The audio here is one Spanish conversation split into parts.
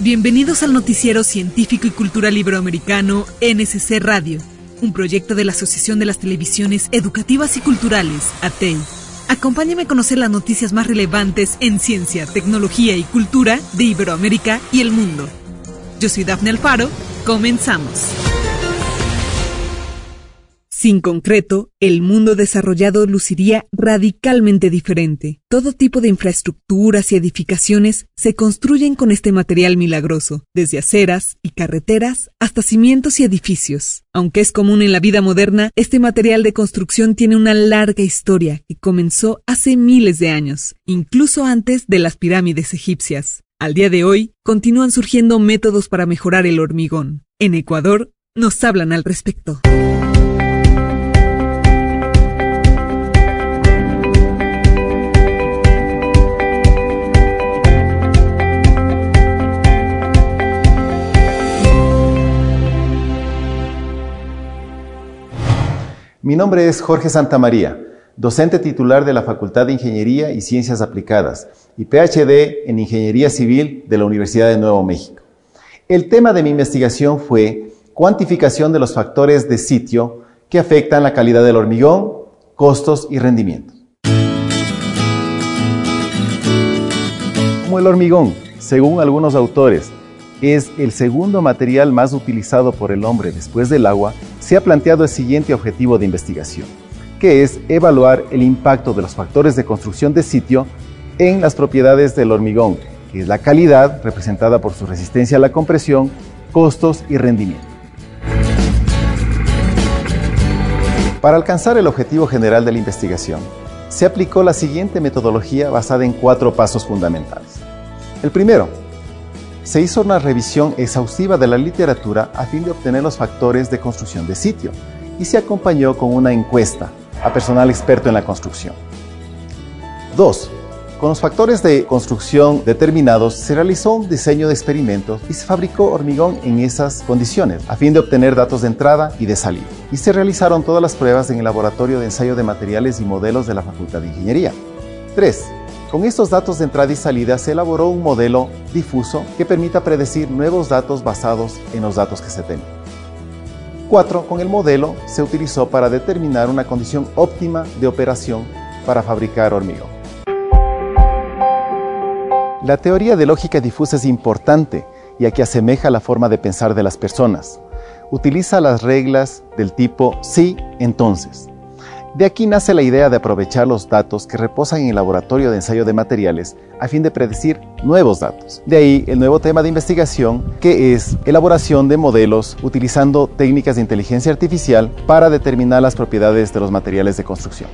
Bienvenidos al noticiero científico y cultural iberoamericano NSC Radio, un proyecto de la Asociación de las Televisiones Educativas y Culturales, ATEI. Acompáñame a conocer las noticias más relevantes en ciencia, tecnología y cultura de Iberoamérica y el mundo. Yo soy Dafne Alfaro, comenzamos. Sin concreto, el mundo desarrollado luciría radicalmente diferente. Todo tipo de infraestructuras y edificaciones se construyen con este material milagroso, desde aceras y carreteras hasta cimientos y edificios. Aunque es común en la vida moderna, este material de construcción tiene una larga historia que comenzó hace miles de años, incluso antes de las pirámides egipcias. Al día de hoy, continúan surgiendo métodos para mejorar el hormigón. En Ecuador, nos hablan al respecto. Mi nombre es Jorge Santamaría, docente titular de la Facultad de Ingeniería y Ciencias Aplicadas y PhD en Ingeniería Civil de la Universidad de Nuevo México. El tema de mi investigación fue cuantificación de los factores de sitio que afectan la calidad del hormigón, costos y rendimiento. Como el hormigón, según algunos autores, es el segundo material más utilizado por el hombre después del agua, se ha planteado el siguiente objetivo de investigación, que es evaluar el impacto de los factores de construcción de sitio en las propiedades del hormigón, que es la calidad representada por su resistencia a la compresión, costos y rendimiento. Para alcanzar el objetivo general de la investigación, se aplicó la siguiente metodología basada en cuatro pasos fundamentales. El primero, se hizo una revisión exhaustiva de la literatura a fin de obtener los factores de construcción de sitio y se acompañó con una encuesta a personal experto en la construcción. 2. Con los factores de construcción determinados se realizó un diseño de experimentos y se fabricó hormigón en esas condiciones a fin de obtener datos de entrada y de salida. Y se realizaron todas las pruebas en el laboratorio de ensayo de materiales y modelos de la Facultad de Ingeniería. 3. Con estos datos de entrada y salida se elaboró un modelo difuso que permita predecir nuevos datos basados en los datos que se tenían. 4. Con el modelo se utilizó para determinar una condición óptima de operación para fabricar hormigón. La teoría de lógica difusa es importante ya que asemeja la forma de pensar de las personas. Utiliza las reglas del tipo sí, entonces. De aquí nace la idea de aprovechar los datos que reposan en el laboratorio de ensayo de materiales a fin de predecir nuevos datos. De ahí el nuevo tema de investigación que es elaboración de modelos utilizando técnicas de inteligencia artificial para determinar las propiedades de los materiales de construcción.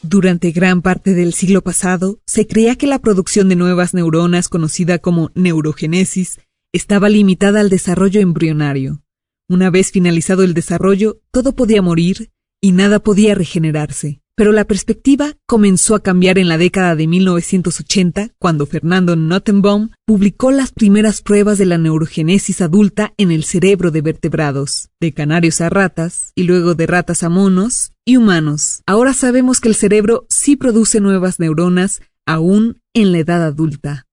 Durante gran parte del siglo pasado, se creía que la producción de nuevas neuronas, conocida como neurogénesis, estaba limitada al desarrollo embrionario. Una vez finalizado el desarrollo, todo podía morir y nada podía regenerarse. Pero la perspectiva comenzó a cambiar en la década de 1980, cuando Fernando Nottenbaum publicó las primeras pruebas de la neurogénesis adulta en el cerebro de vertebrados, de canarios a ratas, y luego de ratas a monos y humanos. Ahora sabemos que el cerebro sí produce nuevas neuronas aún en la edad adulta.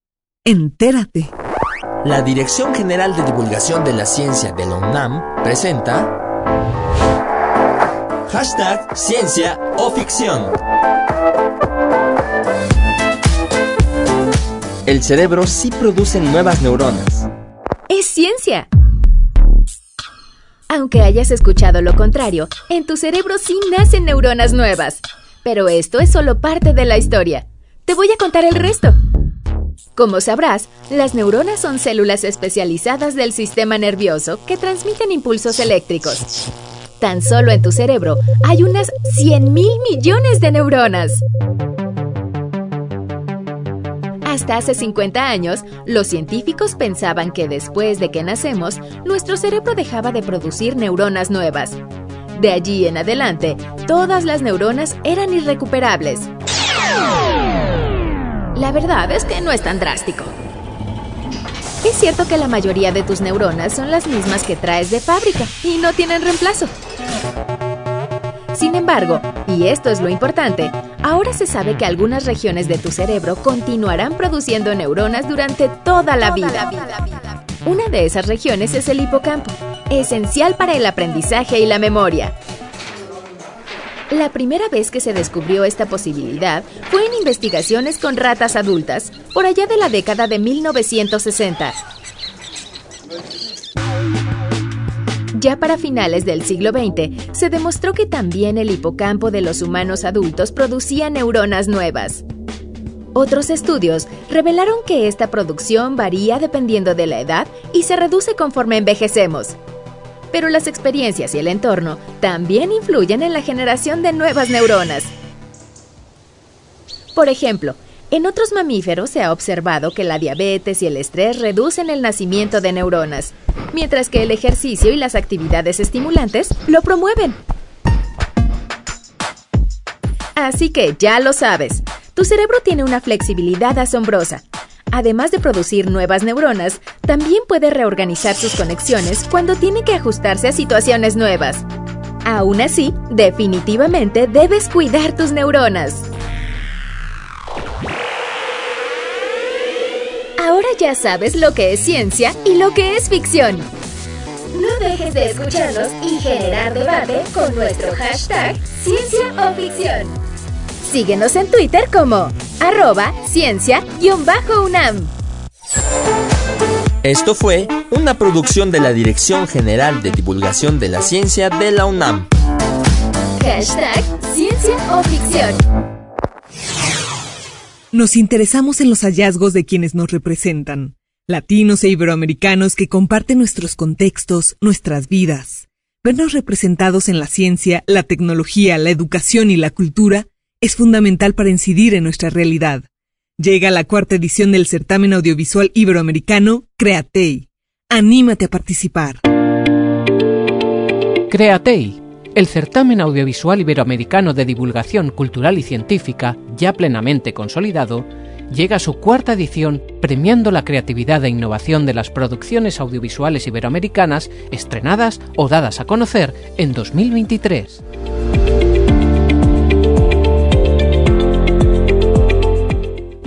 Entérate. La Dirección General de Divulgación de la Ciencia de la presenta Hashtag Ciencia o Ficción. El cerebro sí produce nuevas neuronas. Es ciencia. Aunque hayas escuchado lo contrario, en tu cerebro sí nacen neuronas nuevas. Pero esto es solo parte de la historia. Te voy a contar el resto. Como sabrás, las neuronas son células especializadas del sistema nervioso que transmiten impulsos eléctricos. Tan solo en tu cerebro hay unas 100 mil millones de neuronas. Hasta hace 50 años, los científicos pensaban que después de que nacemos, nuestro cerebro dejaba de producir neuronas nuevas. De allí en adelante, todas las neuronas eran irrecuperables. La verdad es que no es tan drástico. Es cierto que la mayoría de tus neuronas son las mismas que traes de fábrica y no tienen reemplazo. Sin embargo, y esto es lo importante, ahora se sabe que algunas regiones de tu cerebro continuarán produciendo neuronas durante toda la vida. Una de esas regiones es el hipocampo, esencial para el aprendizaje y la memoria. La primera vez que se descubrió esta posibilidad fue en investigaciones con ratas adultas, por allá de la década de 1960. Ya para finales del siglo XX, se demostró que también el hipocampo de los humanos adultos producía neuronas nuevas. Otros estudios revelaron que esta producción varía dependiendo de la edad y se reduce conforme envejecemos pero las experiencias y el entorno también influyen en la generación de nuevas neuronas. Por ejemplo, en otros mamíferos se ha observado que la diabetes y el estrés reducen el nacimiento de neuronas, mientras que el ejercicio y las actividades estimulantes lo promueven. Así que ya lo sabes, tu cerebro tiene una flexibilidad asombrosa además de producir nuevas neuronas, también puede reorganizar sus conexiones cuando tiene que ajustarse a situaciones nuevas. Aún así, definitivamente debes cuidar tus neuronas. Ahora ya sabes lo que es ciencia y lo que es ficción. No dejes de escucharnos y generar debate con nuestro hashtag Ciencia o Ficción. Síguenos en Twitter como arroba ciencia-unam. Esto fue una producción de la Dirección General de Divulgación de la Ciencia de la UNAM. Hashtag Ciencia o Ficción. Nos interesamos en los hallazgos de quienes nos representan, latinos e iberoamericanos que comparten nuestros contextos, nuestras vidas. Vernos representados en la ciencia, la tecnología, la educación y la cultura es fundamental para incidir en nuestra realidad. Llega la cuarta edición del certamen audiovisual iberoamericano Createi. Anímate a participar. Createi, el certamen audiovisual iberoamericano de divulgación cultural y científica, ya plenamente consolidado, llega a su cuarta edición premiando la creatividad e innovación de las producciones audiovisuales iberoamericanas estrenadas o dadas a conocer en 2023.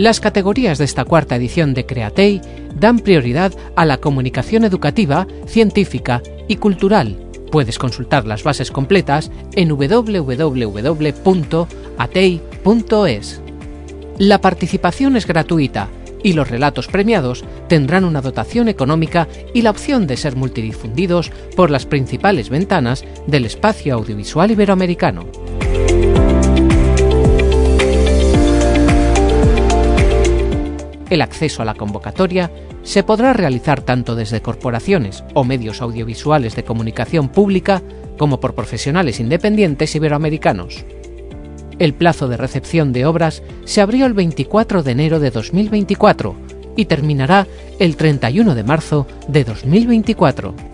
Las categorías de esta cuarta edición de Createi dan prioridad a la comunicación educativa, científica y cultural. Puedes consultar las bases completas en www.atei.es. La participación es gratuita y los relatos premiados tendrán una dotación económica y la opción de ser multidifundidos por las principales ventanas del espacio audiovisual iberoamericano. El acceso a la convocatoria se podrá realizar tanto desde corporaciones o medios audiovisuales de comunicación pública como por profesionales independientes iberoamericanos. El plazo de recepción de obras se abrió el 24 de enero de 2024 y terminará el 31 de marzo de 2024.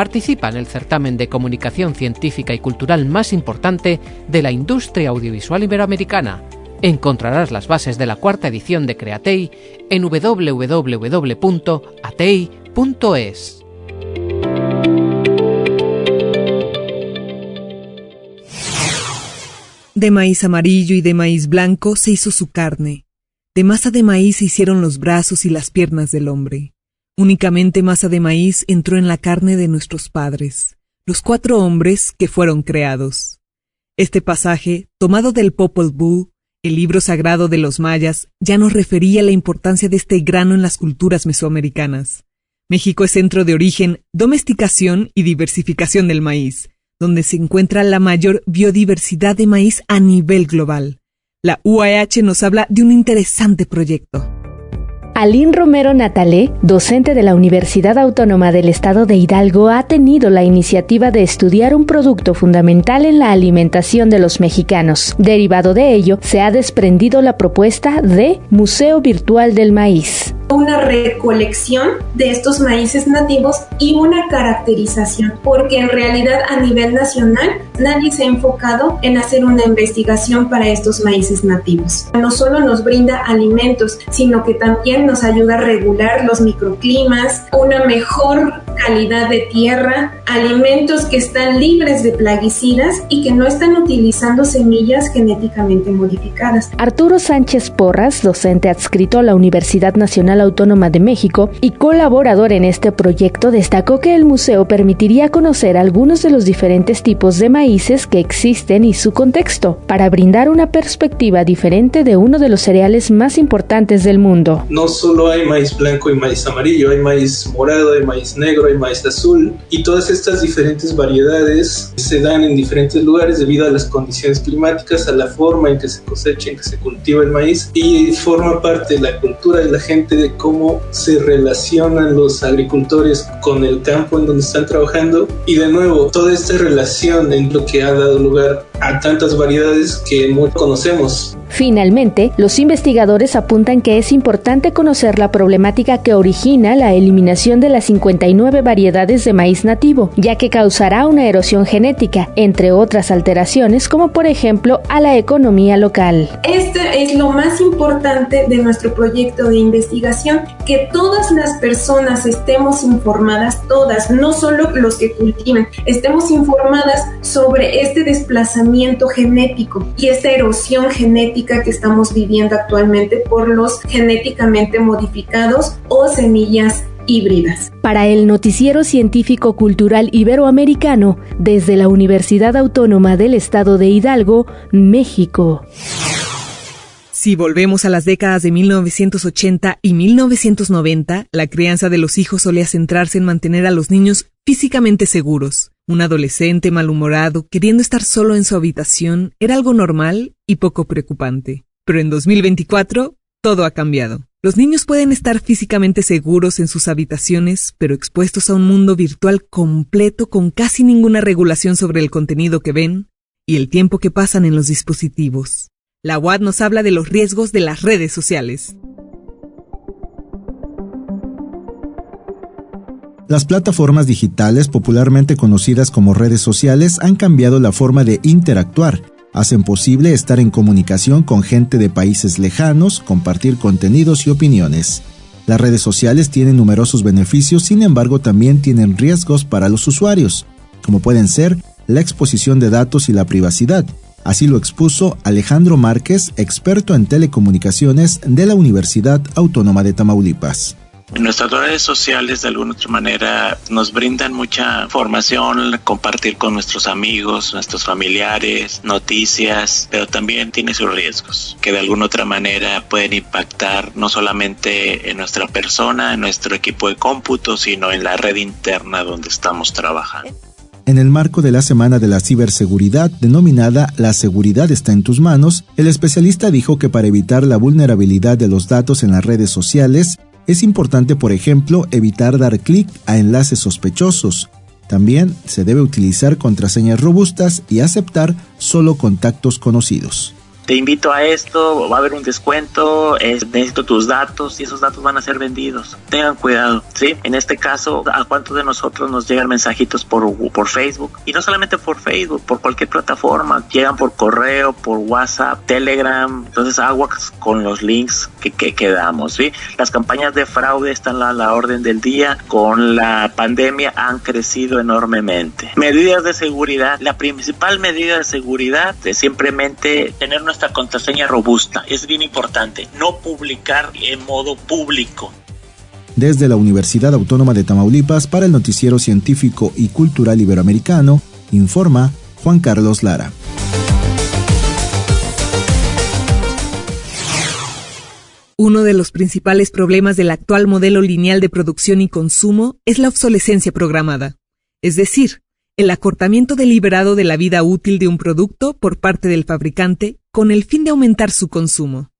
Participa en el certamen de comunicación científica y cultural más importante de la industria audiovisual iberoamericana. Encontrarás las bases de la cuarta edición de Createi en www.atei.es. De maíz amarillo y de maíz blanco se hizo su carne. De masa de maíz se hicieron los brazos y las piernas del hombre. Únicamente masa de maíz entró en la carne de nuestros padres, los cuatro hombres que fueron creados. Este pasaje, tomado del Popol Vuh, el libro sagrado de los mayas, ya nos refería a la importancia de este grano en las culturas mesoamericanas. México es centro de origen, domesticación y diversificación del maíz, donde se encuentra la mayor biodiversidad de maíz a nivel global. La UAH nos habla de un interesante proyecto. Aline Romero Natalé, docente de la Universidad Autónoma del Estado de Hidalgo, ha tenido la iniciativa de estudiar un producto fundamental en la alimentación de los mexicanos. Derivado de ello, se ha desprendido la propuesta de Museo Virtual del Maíz. Una recolección de estos maíces nativos y una caracterización, porque en realidad a nivel nacional nadie se ha enfocado en hacer una investigación para estos maíces nativos. No solo nos brinda alimentos, sino que también nos ayuda a regular los microclimas, una mejor calidad de tierra, alimentos que están libres de plaguicidas y que no están utilizando semillas genéticamente modificadas. Arturo Sánchez Porras, docente adscrito a la Universidad Nacional Autónoma de México y colaborador en este proyecto, destacó que el museo permitiría conocer algunos de los diferentes tipos de maíces que existen y su contexto, para brindar una perspectiva diferente de uno de los cereales más importantes del mundo. No solo hay maíz blanco y maíz amarillo, hay maíz morado, hay maíz negro, maíz azul y todas estas diferentes variedades se dan en diferentes lugares debido a las condiciones climáticas, a la forma en que se cosecha, en que se cultiva el maíz y forma parte de la cultura de la gente de cómo se relacionan los agricultores con el campo en donde están trabajando. Y de nuevo toda esta relación en lo que ha dado lugar a tantas variedades que muy conocemos. Finalmente, los investigadores apuntan que es importante conocer la problemática que origina la eliminación de las 59 variedades de maíz nativo, ya que causará una erosión genética, entre otras alteraciones como por ejemplo a la economía local. Este es lo más importante de nuestro proyecto de investigación, que todas las personas estemos informadas, todas, no solo los que cultivan, estemos informadas sobre este desplazamiento genético y esta erosión genética que estamos viviendo actualmente por los genéticamente modificados o semillas híbridas. Para el Noticiero Científico Cultural Iberoamericano, desde la Universidad Autónoma del Estado de Hidalgo, México. Si volvemos a las décadas de 1980 y 1990, la crianza de los hijos solía centrarse en mantener a los niños físicamente seguros. Un adolescente malhumorado, queriendo estar solo en su habitación, era algo normal y poco preocupante. Pero en 2024, todo ha cambiado. Los niños pueden estar físicamente seguros en sus habitaciones, pero expuestos a un mundo virtual completo con casi ninguna regulación sobre el contenido que ven y el tiempo que pasan en los dispositivos. La UAD nos habla de los riesgos de las redes sociales. Las plataformas digitales, popularmente conocidas como redes sociales, han cambiado la forma de interactuar. Hacen posible estar en comunicación con gente de países lejanos, compartir contenidos y opiniones. Las redes sociales tienen numerosos beneficios, sin embargo también tienen riesgos para los usuarios, como pueden ser la exposición de datos y la privacidad, Así lo expuso Alejandro Márquez, experto en telecomunicaciones de la Universidad Autónoma de Tamaulipas. Nuestras redes sociales de alguna otra manera nos brindan mucha información, compartir con nuestros amigos, nuestros familiares, noticias, pero también tiene sus riesgos que de alguna otra manera pueden impactar no solamente en nuestra persona, en nuestro equipo de cómputo, sino en la red interna donde estamos trabajando. En el marco de la Semana de la Ciberseguridad denominada La seguridad está en tus manos, el especialista dijo que para evitar la vulnerabilidad de los datos en las redes sociales, es importante, por ejemplo, evitar dar clic a enlaces sospechosos. También se debe utilizar contraseñas robustas y aceptar solo contactos conocidos te invito a esto, va a haber un descuento, necesito tus datos y esos datos van a ser vendidos. Tengan cuidado, ¿sí? En este caso, ¿a cuántos de nosotros nos llegan mensajitos por, por Facebook? Y no solamente por Facebook, por cualquier plataforma. Llegan por correo, por WhatsApp, Telegram. Entonces, aguas con los links que, que, quedamos, ¿sí? Las campañas de fraude están a la orden del día. Con la pandemia han crecido enormemente. Medidas de seguridad. La principal medida de seguridad es simplemente tener nuestra contraseña robusta. Es bien importante no publicar en modo público. Desde la Universidad Autónoma de Tamaulipas para el Noticiero Científico y Cultural Iberoamericano, informa Juan Carlos Lara. Uno de los principales problemas del actual modelo lineal de producción y consumo es la obsolescencia programada, es decir, el acortamiento deliberado de la vida útil de un producto por parte del fabricante con el fin de aumentar su consumo.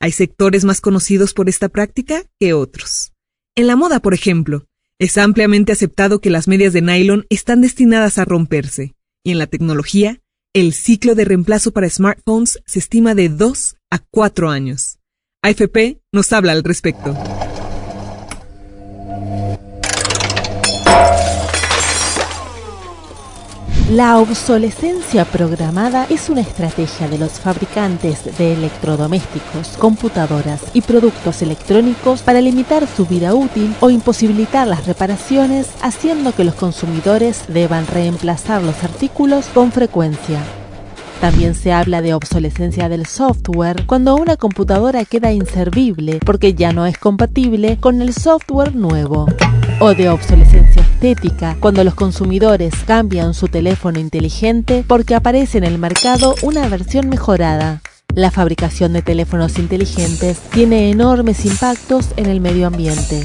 Hay sectores más conocidos por esta práctica que otros. En la moda, por ejemplo, es ampliamente aceptado que las medias de nylon están destinadas a romperse, y en la tecnología, el ciclo de reemplazo para smartphones se estima de 2 a 4 años. AFP nos habla al respecto. La obsolescencia programada es una estrategia de los fabricantes de electrodomésticos, computadoras y productos electrónicos para limitar su vida útil o imposibilitar las reparaciones, haciendo que los consumidores deban reemplazar los artículos con frecuencia. También se habla de obsolescencia del software cuando una computadora queda inservible porque ya no es compatible con el software nuevo. O de obsolescencia cuando los consumidores cambian su teléfono inteligente porque aparece en el mercado una versión mejorada. La fabricación de teléfonos inteligentes tiene enormes impactos en el medio ambiente.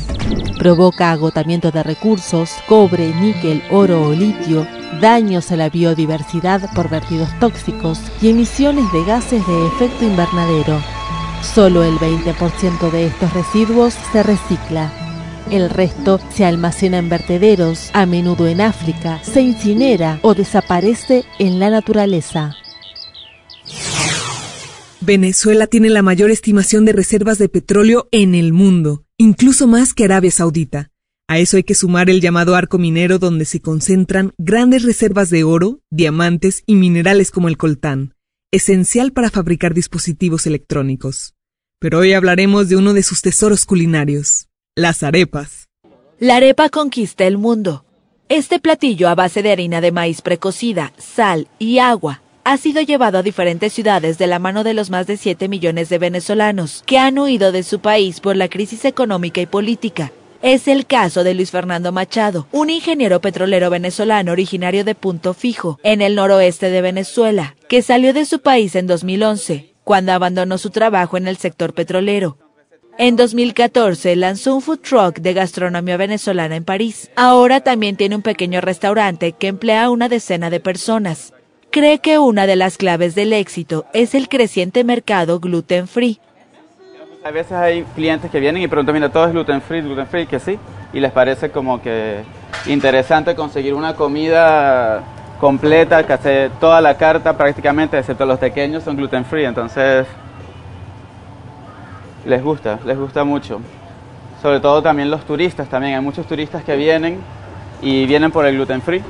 Provoca agotamiento de recursos, cobre, níquel, oro o litio, daños a la biodiversidad por vertidos tóxicos y emisiones de gases de efecto invernadero. Solo el 20% de estos residuos se recicla. El resto se almacena en vertederos, a menudo en África, se incinera o desaparece en la naturaleza. Venezuela tiene la mayor estimación de reservas de petróleo en el mundo, incluso más que Arabia Saudita. A eso hay que sumar el llamado arco minero donde se concentran grandes reservas de oro, diamantes y minerales como el coltán, esencial para fabricar dispositivos electrónicos. Pero hoy hablaremos de uno de sus tesoros culinarios, las arepas. La arepa conquista el mundo. Este platillo a base de harina de maíz precocida, sal y agua ha sido llevado a diferentes ciudades de la mano de los más de 7 millones de venezolanos que han huido de su país por la crisis económica y política. Es el caso de Luis Fernando Machado, un ingeniero petrolero venezolano originario de Punto Fijo, en el noroeste de Venezuela, que salió de su país en 2011, cuando abandonó su trabajo en el sector petrolero. En 2014 lanzó un food truck de gastronomía venezolana en París. Ahora también tiene un pequeño restaurante que emplea a una decena de personas cree que una de las claves del éxito es el creciente mercado gluten free. A veces hay clientes que vienen y preguntan, mira, todo es gluten free, gluten free, que sí, y les parece como que interesante conseguir una comida completa, que hace toda la carta prácticamente, excepto los pequeños, son gluten free, entonces les gusta, les gusta mucho. Sobre todo también los turistas, también hay muchos turistas que vienen y vienen por el gluten free.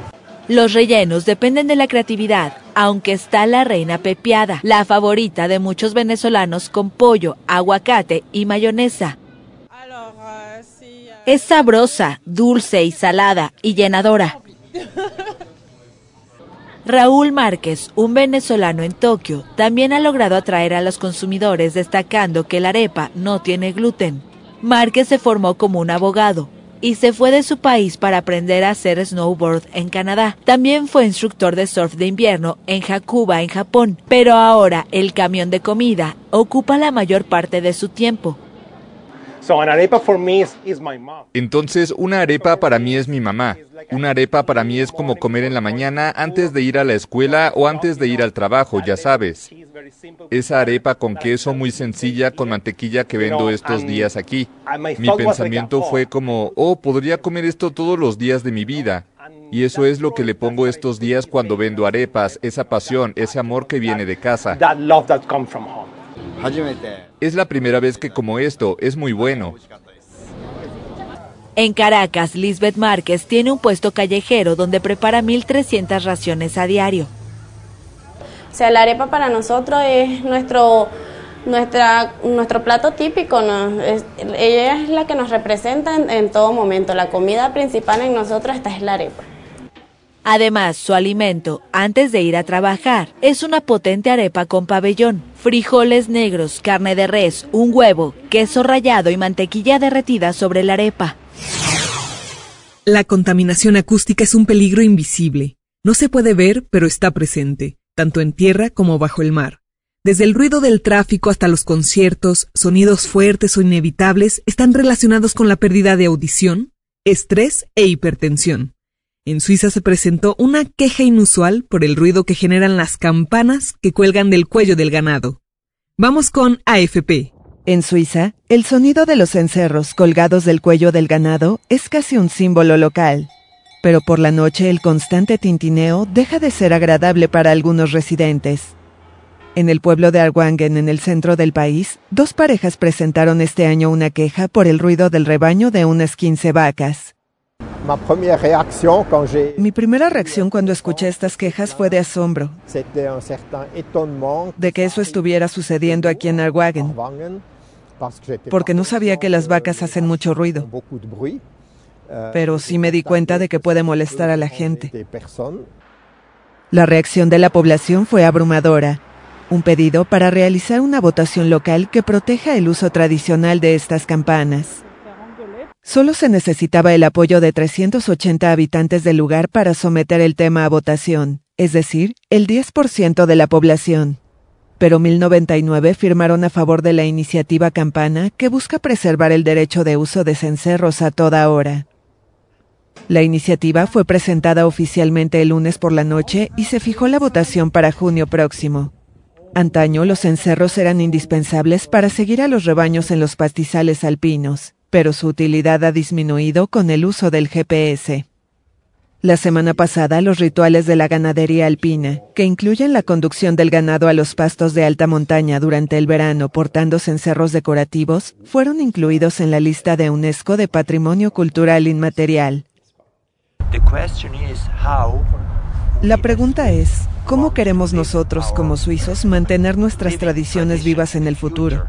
Los rellenos dependen de la creatividad, aunque está la reina pepiada, la favorita de muchos venezolanos con pollo, aguacate y mayonesa. Es sabrosa, dulce y salada y llenadora. Raúl Márquez, un venezolano en Tokio, también ha logrado atraer a los consumidores destacando que la arepa no tiene gluten. Márquez se formó como un abogado, y se fue de su país para aprender a hacer snowboard en Canadá. También fue instructor de surf de invierno en Hakuba, en Japón, pero ahora el camión de comida ocupa la mayor parte de su tiempo. Entonces, una arepa para mí es mi mamá. Una arepa para mí es como comer en la mañana antes de ir a la escuela o antes de ir al trabajo, ya sabes. Esa arepa con queso muy sencilla con mantequilla que vendo estos días aquí. Mi pensamiento fue como, oh, podría comer esto todos los días de mi vida. Y eso es lo que le pongo estos días cuando vendo arepas, esa pasión, ese amor que viene de casa. Es la primera vez que como esto, es muy bueno. En Caracas, Lisbeth Márquez tiene un puesto callejero donde prepara 1.300 raciones a diario. O sea, la arepa para nosotros es nuestro, nuestra, nuestro plato típico. ella es la que nos representa en, en todo momento. La comida principal en nosotros esta es la arepa. Además, su alimento, antes de ir a trabajar, es una potente arepa con pabellón, frijoles negros, carne de res, un huevo, queso rallado y mantequilla derretida sobre la arepa. La contaminación acústica es un peligro invisible. No se puede ver, pero está presente, tanto en tierra como bajo el mar. Desde el ruido del tráfico hasta los conciertos, sonidos fuertes o inevitables están relacionados con la pérdida de audición, estrés e hipertensión. En Suiza se presentó una queja inusual por el ruido que generan las campanas que cuelgan del cuello del ganado. Vamos con AFP. En Suiza, el sonido de los cencerros colgados del cuello del ganado es casi un símbolo local. Pero por la noche el constante tintineo deja de ser agradable para algunos residentes. En el pueblo de Arwangen, en el centro del país, dos parejas presentaron este año una queja por el ruido del rebaño de unas 15 vacas. Mi primera reacción cuando escuché estas quejas fue de asombro, de que eso estuviera sucediendo aquí en Arwagen, porque no sabía que las vacas hacen mucho ruido, pero sí me di cuenta de que puede molestar a la gente. La reacción de la población fue abrumadora. Un pedido para realizar una votación local que proteja el uso tradicional de estas campanas. Solo se necesitaba el apoyo de 380 habitantes del lugar para someter el tema a votación, es decir, el 10% de la población. Pero 1099 firmaron a favor de la iniciativa Campana que busca preservar el derecho de uso de cencerros a toda hora. La iniciativa fue presentada oficialmente el lunes por la noche y se fijó la votación para junio próximo. Antaño los cencerros eran indispensables para seguir a los rebaños en los pastizales alpinos pero su utilidad ha disminuido con el uso del GPS. La semana pasada, los rituales de la ganadería alpina, que incluyen la conducción del ganado a los pastos de alta montaña durante el verano portando cencerros decorativos, fueron incluidos en la lista de UNESCO de Patrimonio Cultural Inmaterial. La pregunta es, ¿cómo queremos nosotros, como suizos, mantener nuestras tradiciones vivas en el futuro?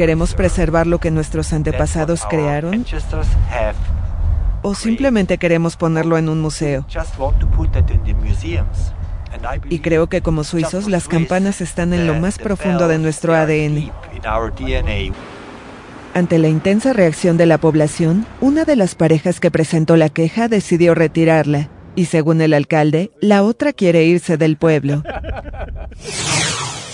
¿Queremos preservar lo que nuestros antepasados crearon? ¿O simplemente queremos ponerlo en un museo? Y creo que como suizos las campanas están en lo más profundo de nuestro ADN. Ante la intensa reacción de la población, una de las parejas que presentó la queja decidió retirarla, y según el alcalde, la otra quiere irse del pueblo.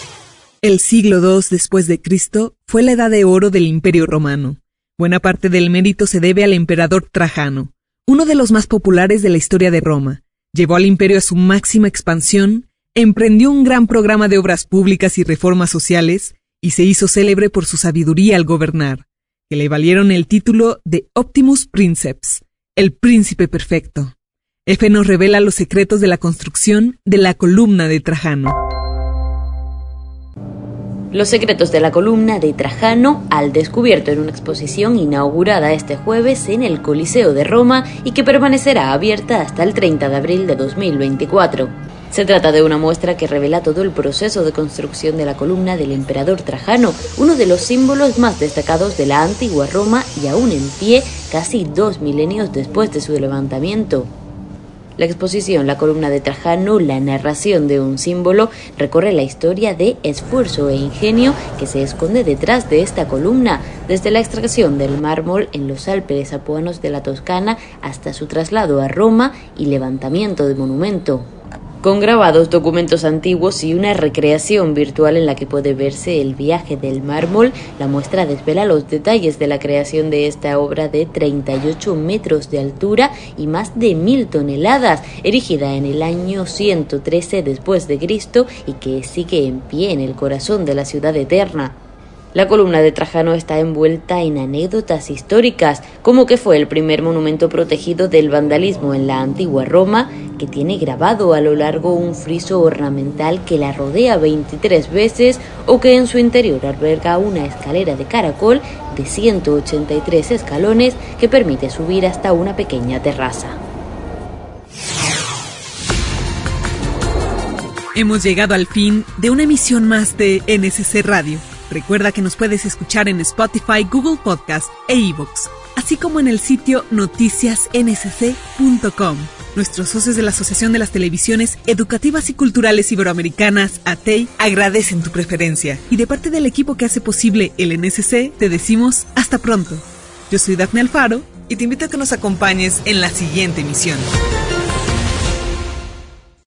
El siglo II después de Cristo fue la edad de oro del Imperio Romano. Buena parte del mérito se debe al emperador Trajano, uno de los más populares de la historia de Roma. Llevó al imperio a su máxima expansión, emprendió un gran programa de obras públicas y reformas sociales, y se hizo célebre por su sabiduría al gobernar, que le valieron el título de Optimus Princeps, el príncipe perfecto. F nos revela los secretos de la construcción de la columna de Trajano. Los secretos de la columna de Trajano al descubierto en una exposición inaugurada este jueves en el Coliseo de Roma y que permanecerá abierta hasta el 30 de abril de 2024. Se trata de una muestra que revela todo el proceso de construcción de la columna del emperador Trajano, uno de los símbolos más destacados de la antigua Roma y aún en pie casi dos milenios después de su levantamiento. La exposición La columna de Trajano, la narración de un símbolo, recorre la historia de esfuerzo e ingenio que se esconde detrás de esta columna, desde la extracción del mármol en los Alpes apuanos de la Toscana hasta su traslado a Roma y levantamiento de monumento con grabados, documentos antiguos y una recreación virtual en la que puede verse el viaje del mármol. La muestra desvela los detalles de la creación de esta obra de 38 metros de altura y más de mil toneladas, erigida en el año 113 después de Cristo y que sigue en pie en el corazón de la ciudad eterna. La columna de Trajano está envuelta en anécdotas históricas, como que fue el primer monumento protegido del vandalismo en la antigua Roma, que tiene grabado a lo largo un friso ornamental que la rodea 23 veces o que en su interior alberga una escalera de caracol de 183 escalones que permite subir hasta una pequeña terraza. Hemos llegado al fin de una emisión más de NSC Radio. Recuerda que nos puedes escuchar en Spotify, Google Podcast e iVoox, así como en el sitio noticiasnsc.com. Nuestros socios de la Asociación de las Televisiones Educativas y Culturales Iberoamericanas, ATEI, agradecen tu preferencia. Y de parte del equipo que hace posible el NSC, te decimos hasta pronto. Yo soy Daphne Alfaro y te invito a que nos acompañes en la siguiente emisión.